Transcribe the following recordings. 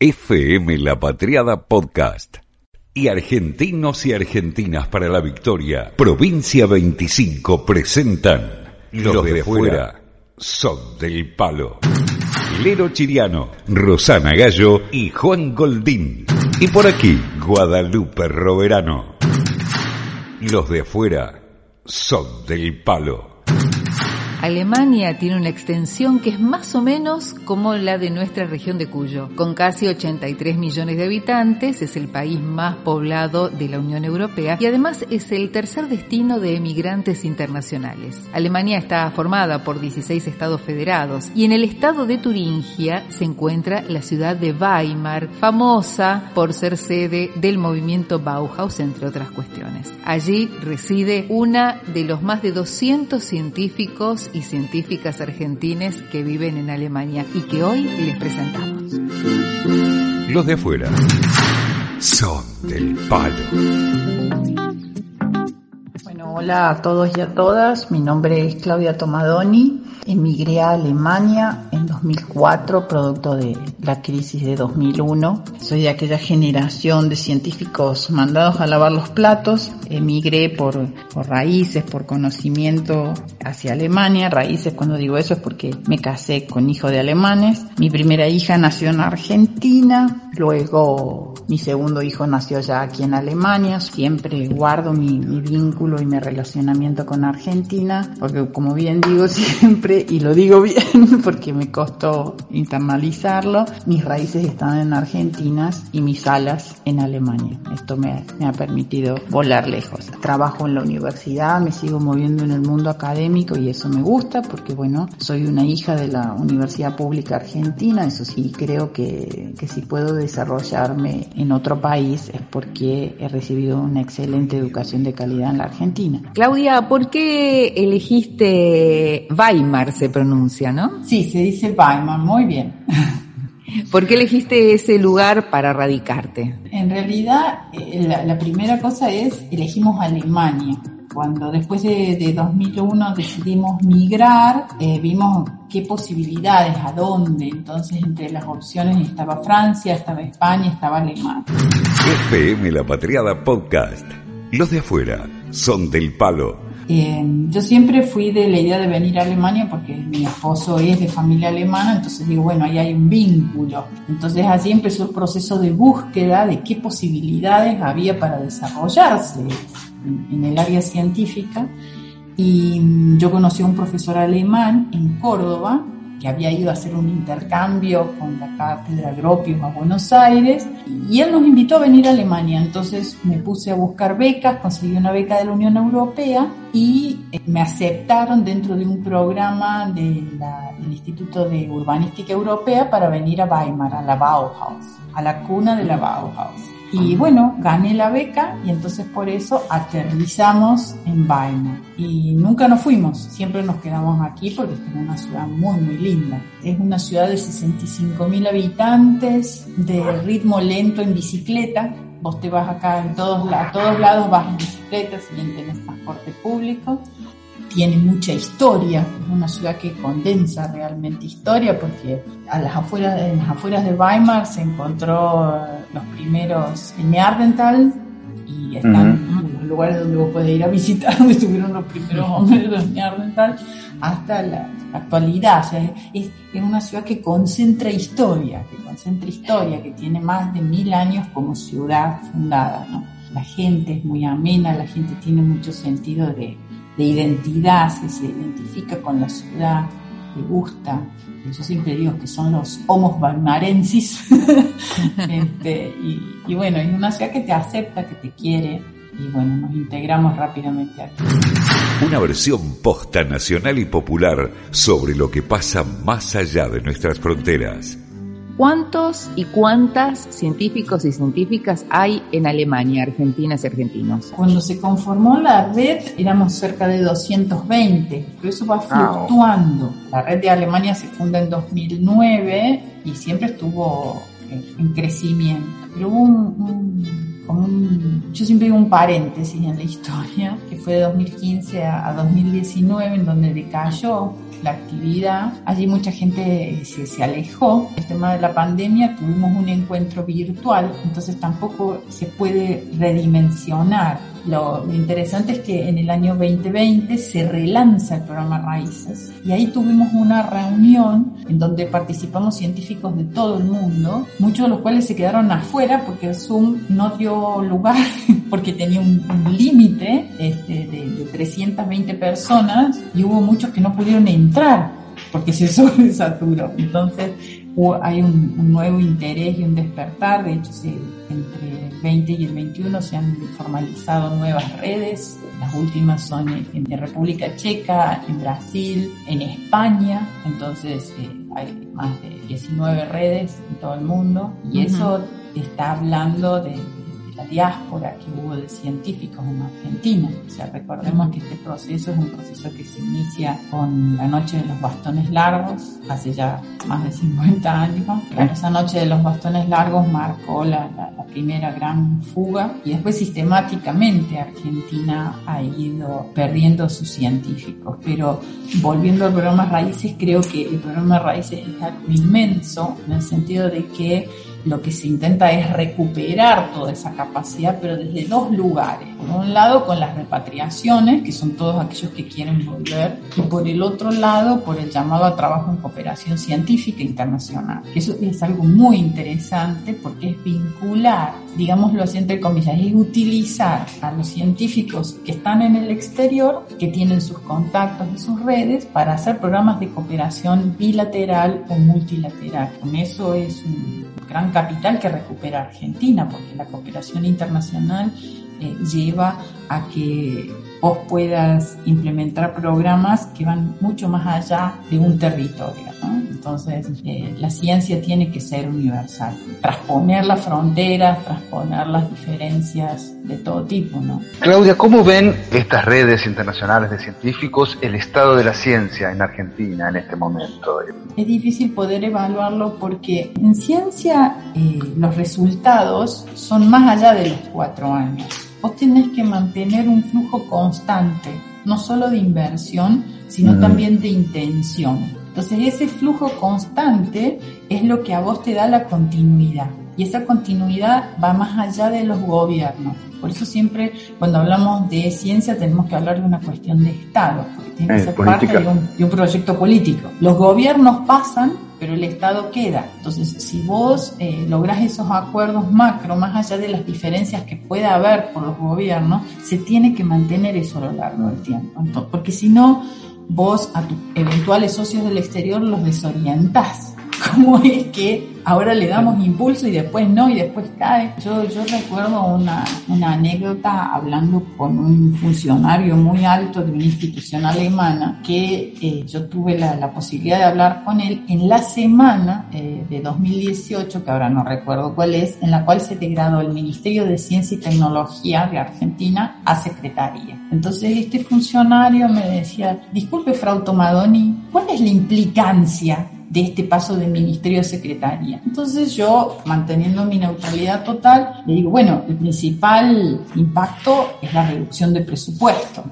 FM La Patriada Podcast. Y argentinos y argentinas para la victoria. Provincia 25 presentan Los, de, fuera son del palo. Lero Chiriano, Rosana Gallo y Juan Goldín. Y por aquí, Guadalupe Roverano. Los de afuera son del palo. Alemania tiene una extensión que es más o menos como la de nuestra región de Cuyo. Con casi 83 millones de habitantes, es el país más poblado de la Unión Europea y además es el tercer destino de emigrantes internacionales. Alemania está formada por 16 estados federados y en el estado de Turingia se encuentra la ciudad de Weimar, famosa por ser sede del movimiento Bauhaus, entre otras cuestiones. Allí reside una de los más de 200 científicos científicas argentines que viven en Alemania y que hoy les presentamos. Los de afuera son del palo. Bueno, hola a todos y a todas. Mi nombre es Claudia Tomadoni. Emigré a Alemania 2004, producto de la crisis de 2001. Soy de aquella generación de científicos mandados a lavar los platos. Emigré por, por raíces, por conocimiento hacia Alemania. Raíces, cuando digo eso, es porque me casé con hijo de alemanes. Mi primera hija nació en Argentina. Luego mi segundo hijo nació ya aquí en Alemania. Siempre guardo mi, mi vínculo y mi relacionamiento con Argentina, porque como bien digo siempre, y lo digo bien porque me costó internalizarlo, mis raíces están en Argentina y mis alas en Alemania. Esto me, me ha permitido volar lejos. Trabajo en la universidad, me sigo moviendo en el mundo académico y eso me gusta porque bueno, soy una hija de la Universidad Pública Argentina, eso sí, creo que, que si puedo desarrollarme en otro país es porque he recibido una excelente educación de calidad en la Argentina. Claudia, ¿por qué elegiste Weimar? se pronuncia, ¿no? Sí, se dice Weimar, muy bien. ¿Por qué elegiste ese lugar para radicarte? En realidad, eh, la, primera cosa es, elegimos Alemania. Cuando después de, 2001 decidimos migrar, eh, vimos qué posibilidades, a dónde. Entonces, entre las opciones estaba Francia, estaba España, estaba Alemania. FM La Patriada Podcast. Los de afuera son del palo eh, yo siempre fui de la idea de venir a Alemania porque mi esposo es de familia alemana, entonces digo, bueno, ahí hay un vínculo. Entonces así empezó el proceso de búsqueda de qué posibilidades había para desarrollarse en, el área científica. Y mm, yo conocí a un profesor alemán en Córdoba que había ido a hacer un intercambio con la cátedra Gropius a Buenos Aires, y él nos invitó a venir a Alemania. Entonces me puse a buscar becas, conseguí una beca de la Unión Europea y eh, me aceptaron dentro de un programa del Instituto de Urbanística Europea para venir a Weimar, a la Bauhaus, a la cuna de la Bauhaus. Y bueno, gané la beca y entonces por eso aterrizamos en Weimar. Y nunca nos fuimos, siempre nos quedamos aquí porque es una ciudad muy, muy linda. Es una ciudad de 65 mil habitantes, de ritmo lento en bicicleta. Vos te vas acá en todos, a todos lados, vas en bicicleta, si bien tenés transporte público tiene mucha historia, es una ciudad que condensa realmente historia porque a las afueras, en las afueras de Weimar se encontró eh, los primeros en Neandertal y están los lugares donde vos podés ir a visitar, donde estuvieron los primeros hombres de Neandertal, hasta la, actualidad. es, es, una ciudad que concentra historia, que concentra historia, que tiene más de mil años como ciudad fundada. ¿no? La gente es muy amena, la gente tiene mucho sentido de, de identidad, se, identifica con la ciudad, le gusta. Yo siempre digo que son los homos balmarensis. este, y, bueno, es una ciudad que te acepta, que te quiere. Y bueno, nos integramos rápidamente aquí. Una versión posta nacional y popular sobre lo que pasa más allá de nuestras fronteras. ¿Cuántos y cuántas científicos y científicas hay en Alemania, argentinas y argentinos? Cuando se conformó la red éramos cerca de 220, pero eso va fluctuando. La red de Alemania se funda en 2009 y siempre estuvo en crecimiento. Pero hubo un, yo siempre digo un paréntesis en la historia, que fue de 2015 a, a 2019, en donde decayó la actividad. Allí mucha gente se, se, alejó. El tema de la pandemia tuvimos un encuentro virtual, entonces tampoco se puede redimensionar lo, interesante es que en el año 2020 se relanza el programa Raíces y ahí tuvimos una reunión en donde participamos científicos de todo el mundo, muchos de los cuales se quedaron afuera porque el Zoom no dio lugar porque tenía un, límite este, de, de 320 personas y hubo muchos que no pudieron entrar porque se sobresaturó. Entonces hay un, nuevo interés y un despertar, de hecho entre el 20 y el 21 se han formalizado nuevas redes, las últimas son en, República Checa, en Brasil, en España, entonces eh, hay más de 19 redes en todo el mundo. Y eso está hablando de la diáspora que hubo de científicos en Argentina. O sea, recordemos que este proceso es un proceso que se inicia con la Noche de los Bastones Largos, hace ya más de 50 años. esa Noche de los Bastones Largos marcó la, la primera gran fuga y después sistemáticamente Argentina ha ido perdiendo sus científicos. Pero volviendo al programa Raíces, creo que el programa Raíces es algo inmenso en el sentido de que lo que se intenta es recuperar toda esa capacidad, pero desde dos lugares. Por un lado, con las repatriaciones, que son todos aquellos que quieren volver, y por el otro lado, por el llamado a trabajo en cooperación científica internacional. Eso es algo muy interesante porque es vincular, digámoslo así entre comillas, es utilizar a los científicos que están en el exterior, que tienen sus contactos y sus redes, para hacer programas de cooperación bilateral o multilateral. Con eso es un gran capital que recupera Argentina, porque la cooperación internacional eh, lleva a que vos puedas implementar programas que van mucho más allá de un territorio. Entonces, eh, la ciencia tiene que ser universal, transponer las fronteras, transponer las diferencias de todo tipo. ¿no? Claudia, ¿cómo ven estas redes internacionales de científicos el estado de la ciencia en Argentina en este momento? Es difícil poder evaluarlo porque en ciencia eh, los resultados son más allá de los cuatro años vos tenés que mantener un flujo constante, no solo de inversión, sino también de intención. Entonces ese flujo constante es lo que a vos te da la continuidad. Y esa continuidad va más allá de los gobiernos. Por eso siempre cuando hablamos de ciencia tenemos que hablar de una cuestión de Estado, porque tiene que eh, ser parte de un, de un proyecto político. Los gobiernos pasan pero el Estado queda. Entonces, si vos eh, lográs esos acuerdos macro, más allá de las diferencias que pueda haber por los gobiernos, se tiene que mantener eso a lo largo del tiempo. porque si no, vos a tus eventuales socios del exterior los desorientás. ¿Cómo es que ahora le damos impulso y después no y después cae. Yo, yo recuerdo una, una anécdota hablando con un funcionario muy alto de una institución alemana que eh, yo tuve la, la, posibilidad de hablar con él en la semana eh, de 2018, que ahora no recuerdo cuál es, en la cual se degradó el Ministerio de Ciencia y Tecnología de Argentina a secretaría. Entonces este funcionario me decía, disculpe Frau Tomadoni, ¿cuál es la implicancia de este paso de ministerio a secretaria. Entonces yo, manteniendo mi neutralidad total, le digo, bueno, el principal impacto es la reducción de presupuesto.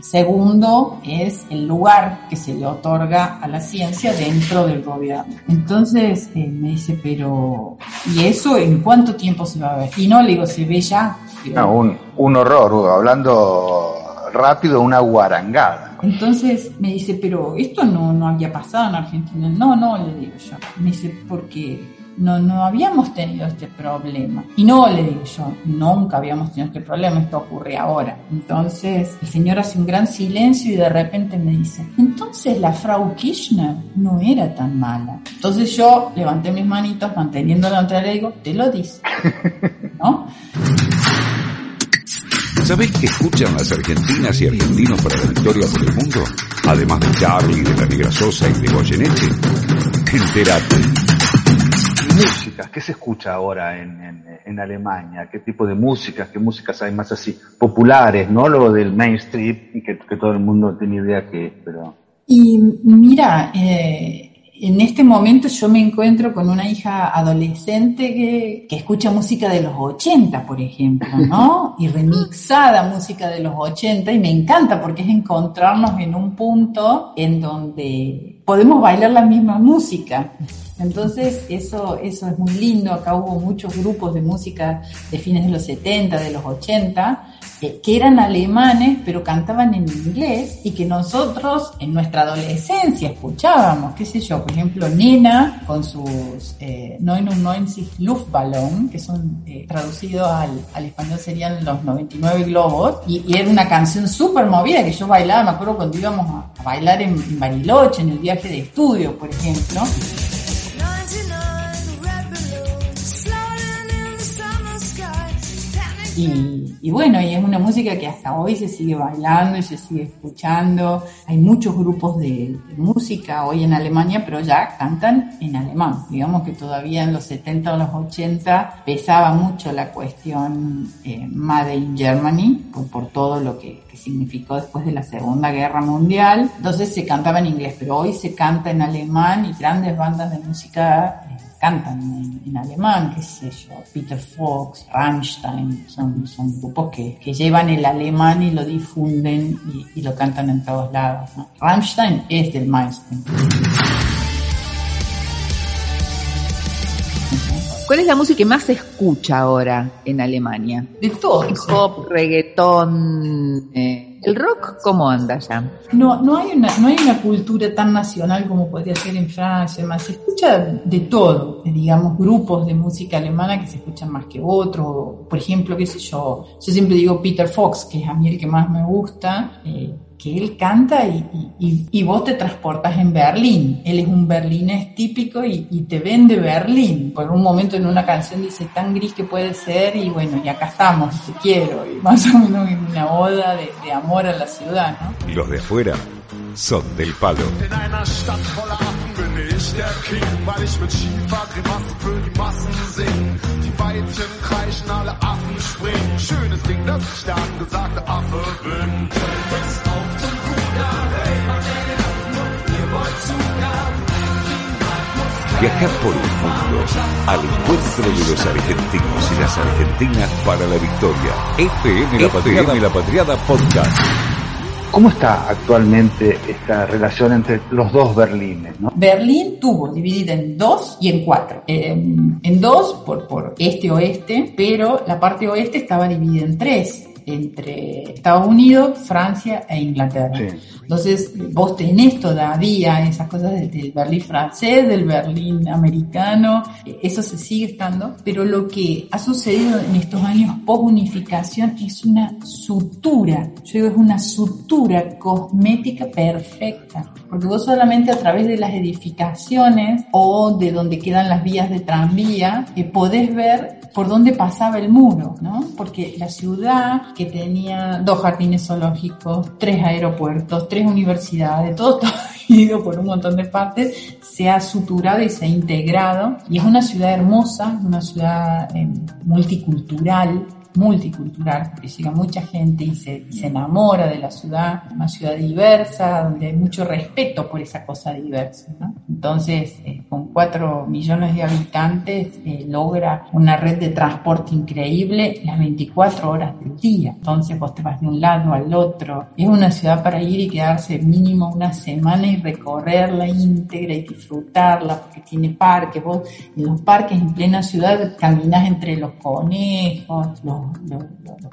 Segundo es el lugar que se le otorga a la ciencia dentro del gobierno. Entonces eh, me dice, pero ¿y eso en cuánto tiempo se va a ver? Y no, le digo, se ve ya. No, un, un horror, hablando rápido, una guarangada. Entonces me dice, pero esto no, no había pasado en Argentina. No, no, le digo yo. Me dice, porque no, no habíamos tenido este problema. Y no, le digo yo, nunca habíamos tenido este problema, esto ocurre ahora. Entonces el señor hace un gran silencio y de repente me dice, entonces la Frau Kirchner no era tan mala. Entonces yo levanté mis manitos manteniendo la neutralidad y digo, te lo dice. ¿No? ¿Sabés qué escuchan las argentinas y argentinos para la victoria por el mundo? Además de Charlie, de la Negra Sosa y de Goyeneche. Enterate. Música, ¿qué se escucha ahora en, en, Alemania? ¿Qué tipo de música? ¿Qué músicas hay más así populares? No lo del mainstream, que, que todo el mundo tiene idea que es, pero... Y mira, eh, en este momento yo me encuentro con una hija adolescente que, que, escucha música de los 80, por ejemplo, ¿no? Y remixada música de los 80 y me encanta porque es encontrarnos en un punto en donde podemos bailar la misma música. Entonces, eso, eso es muy lindo. Acá hubo muchos grupos de música de fines de los 70, de los 80, eh, que eran alemanes, pero cantaban en inglés y que nosotros en nuestra adolescencia escuchábamos, qué sé yo, por ejemplo, Nena con sus eh, 990 Luftballon, que son eh, traducidos al, al, español serían los 99 globos, y, y era una canción súper movida que yo bailaba, me acuerdo cuando íbamos a, bailar en Bariloche, en el viaje de estudio, por ejemplo. Y, y, bueno, y es una música que hasta hoy se sigue bailando y se sigue escuchando. Hay muchos grupos de, de, música hoy en Alemania, pero ya cantan en alemán. Digamos que todavía en los 70 o los 80 pesaba mucho la cuestión eh, Made in Germany, por, por todo lo que, que, significó después de la Segunda Guerra Mundial. Entonces se cantaba en inglés, pero hoy se canta en alemán y grandes bandas de música cantan en, en, alemán, qué sé yo, Peter Fox, Rammstein, son, son grupos que, que, llevan el alemán y lo difunden y, y lo cantan en todos lados. ¿no? Rammstein es del Mainstream. ¿Cuál es la música que más se escucha ahora en Alemania? De todo. Hip hop, reggaetón. Eh, ¿El rock cómo anda ya? No, no, hay una, no hay una cultura tan nacional como podría ser en Francia. Más. Se escucha de todo. Digamos, grupos de música alemana que se escuchan más que otros. Por ejemplo, qué sé yo. Yo siempre digo Peter Fox, que es a mí el que más me gusta. Eh, que él canta y, y, y, vos te transportas en Berlín. Él es un berlinés típico y, y, te vende Berlín. Por un momento en una canción dice tan gris que puede ser y bueno, y acá estamos, te quiero. Y más o menos en una oda de, de amor a la ciudad, ¿no? Los de afuera son del palo. Der King, weil ich mit Schiefergrimassen für die Massen sing. Die Weibchen kreischen, alle Affen springen. Schönes Ding, dass ich der angesagte Affe bin. Ist auf zum Ruder, hey, man den Affen, ihr wollt Zugang. Viajar por el mundo al encuentro de los argentinos y las argentinas para la victoria. FM La Patriada, La Patriada Podcast. ¿Cómo está actualmente esta relación entre los dos Berlines? ¿no? Berlín tuvo dividida en dos y en cuatro. Eh, en dos por, por este-oeste, pero la parte oeste estaba dividida en tres entre Estados Unidos, Francia e Inglaterra. Sí. Entonces, vos tenés todavía esas cosas del Berlín francés, del Berlín americano, eso se sigue estando, pero lo que ha sucedido en estos años post-unificación es una sutura, yo digo, es una sutura cosmética perfecta, porque vos solamente a través de las edificaciones o de donde quedan las vías de tranvía, eh, podés ver por dónde pasaba el muro, ¿no? Porque la ciudad que tenía dos jardines zoológicos, tres aeropuertos, tres universidades, todo está dividido por un montón de partes, se ha suturado y se ha integrado y es una ciudad hermosa, una ciudad eh, multicultural, multicultural, porque llega mucha gente y se, se, enamora de la ciudad, una ciudad diversa, donde hay mucho respeto por esa cosa diversa. ¿no? Entonces, eh, con cuatro millones de habitantes, eh, logra una red de transporte increíble las 24 horas del Entonces, vos te vas de un lado al otro. Es una ciudad para ir y quedarse mínimo una semana y recorrerla íntegra y disfrutarla, porque tiene parques. Vos en los parques en plena ciudad caminás entre los conejos, los,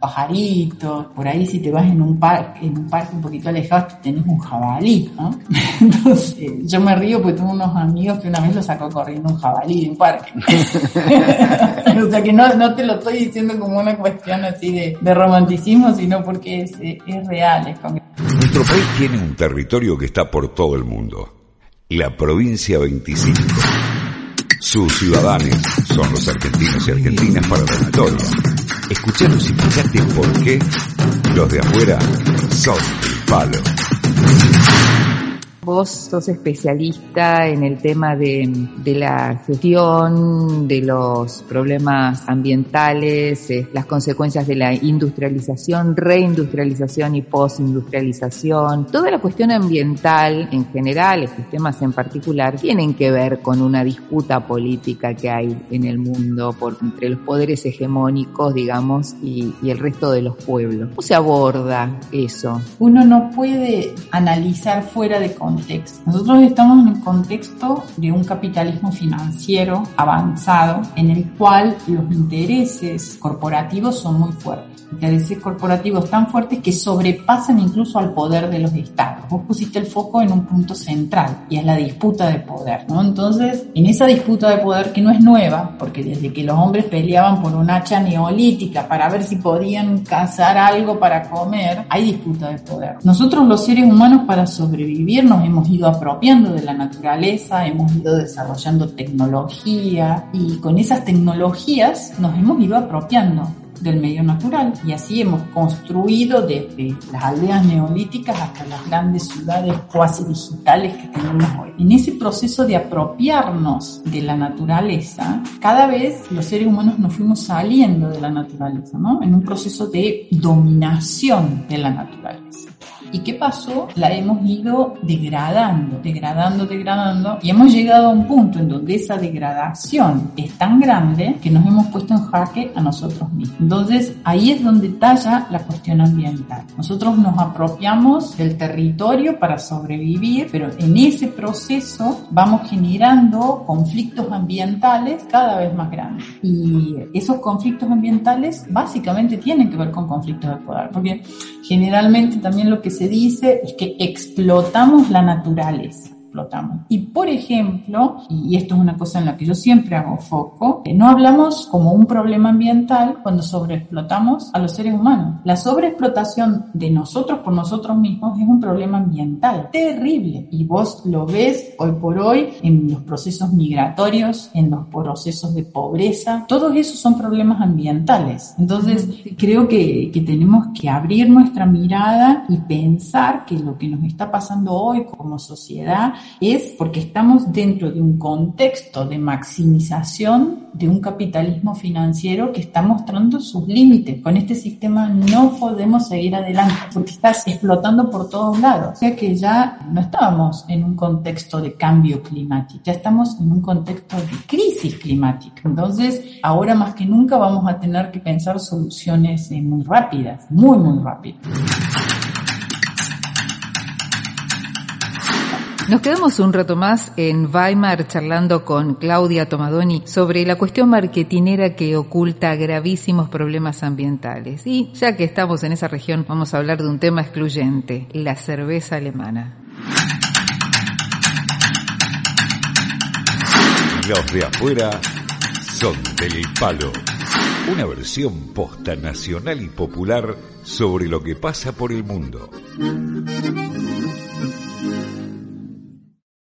pajaritos, por ahí si te vas en un parque, en un parque un poquito alejado tenés un jabalí, ¿no? Entonces, yo me río porque tengo unos amigos que una vez lo sacó corriendo un jabalí de un parque. o sea que no, no te lo estoy diciendo como una cuestión así de, romanticismo, sino porque es, es real. Es como... Nuestro país tiene un territorio que está por todo el mundo. La provincia 25. Sus ciudadanos son los argentinos y argentinas para la victoria. Escuchanos y fíjate por qué los de afuera son el palo. Vos sos especialista en el tema de, de la gestión de los problemas ambientales, eh, las consecuencias de la industrialización, reindustrialización y postindustrialización. Toda la cuestión ambiental en general, estos temas en particular, tienen que ver con una disputa política que hay en el mundo por, entre los poderes hegemónicos, digamos, y, y el resto de los pueblos. ¿Cómo se aborda eso? Uno no puede analizar fuera de contexto. Nosotros estamos en el contexto de un capitalismo financiero avanzado en el cual los intereses corporativos son muy fuertes. Intereses corporativos tan fuertes que sobrepasan incluso al poder de los estados. Vos pusiste el foco en un punto central y es la disputa de poder, ¿no? Entonces, en esa disputa de poder que no es nueva, porque desde que los hombres peleaban por un hacha neolítica para ver si podían cazar algo para comer, hay disputa de poder. Nosotros los seres humanos para sobrevivir nos hemos ido apropiando de la naturaleza, hemos ido desarrollando tecnología y con esas tecnologías nos hemos ido apropiando del medio natural y así hemos construido desde las aldeas neolíticas hasta las grandes ciudades cuasi digitales que tenemos hoy. En ese proceso de apropiarnos de la naturaleza, cada vez los seres humanos nos fuimos saliendo de la naturaleza, ¿no? En un proceso de dominación de la naturaleza. ¿Y qué pasó? La hemos ido degradando, degradando, degradando y hemos llegado a un punto en donde esa degradación es tan grande que nos hemos puesto en jaque a nosotros mismos. Entonces ahí es donde talla la cuestión ambiental. Nosotros nos apropiamos del territorio para sobrevivir, pero en ese proceso vamos generando conflictos ambientales cada vez más grandes. Y esos conflictos ambientales básicamente tienen que ver con conflictos de poder, porque generalmente también lo que se dice es que explotamos la naturaleza. Explotamos. Y por ejemplo, y esto es una cosa en la que yo siempre hago foco, que no hablamos como un problema ambiental cuando sobreexplotamos a los seres humanos. La sobreexplotación de nosotros por nosotros mismos es un problema ambiental terrible. Y vos lo ves hoy por hoy en los procesos migratorios, en los procesos de pobreza. Todos esos son problemas ambientales. Entonces, creo que, que tenemos que abrir nuestra mirada y pensar que lo que nos está pasando hoy como sociedad es porque estamos dentro de un contexto de maximización de un capitalismo financiero que está mostrando sus límites. Con este sistema no podemos seguir adelante porque estás explotando por todos lados. O sea que ya no estábamos en un contexto de cambio climático, ya estamos en un contexto de crisis climática. Entonces, ahora más que nunca vamos a tener que pensar soluciones eh, muy rápidas, muy, muy rápidas. Nos quedamos un rato más en Weimar charlando con Claudia Tomadoni sobre la cuestión marketinera que oculta gravísimos problemas ambientales. Y ya que estamos en esa región, vamos a hablar de un tema excluyente, la cerveza alemana. Los de afuera son del palo. Una versión posta nacional y popular sobre lo que pasa por el mundo.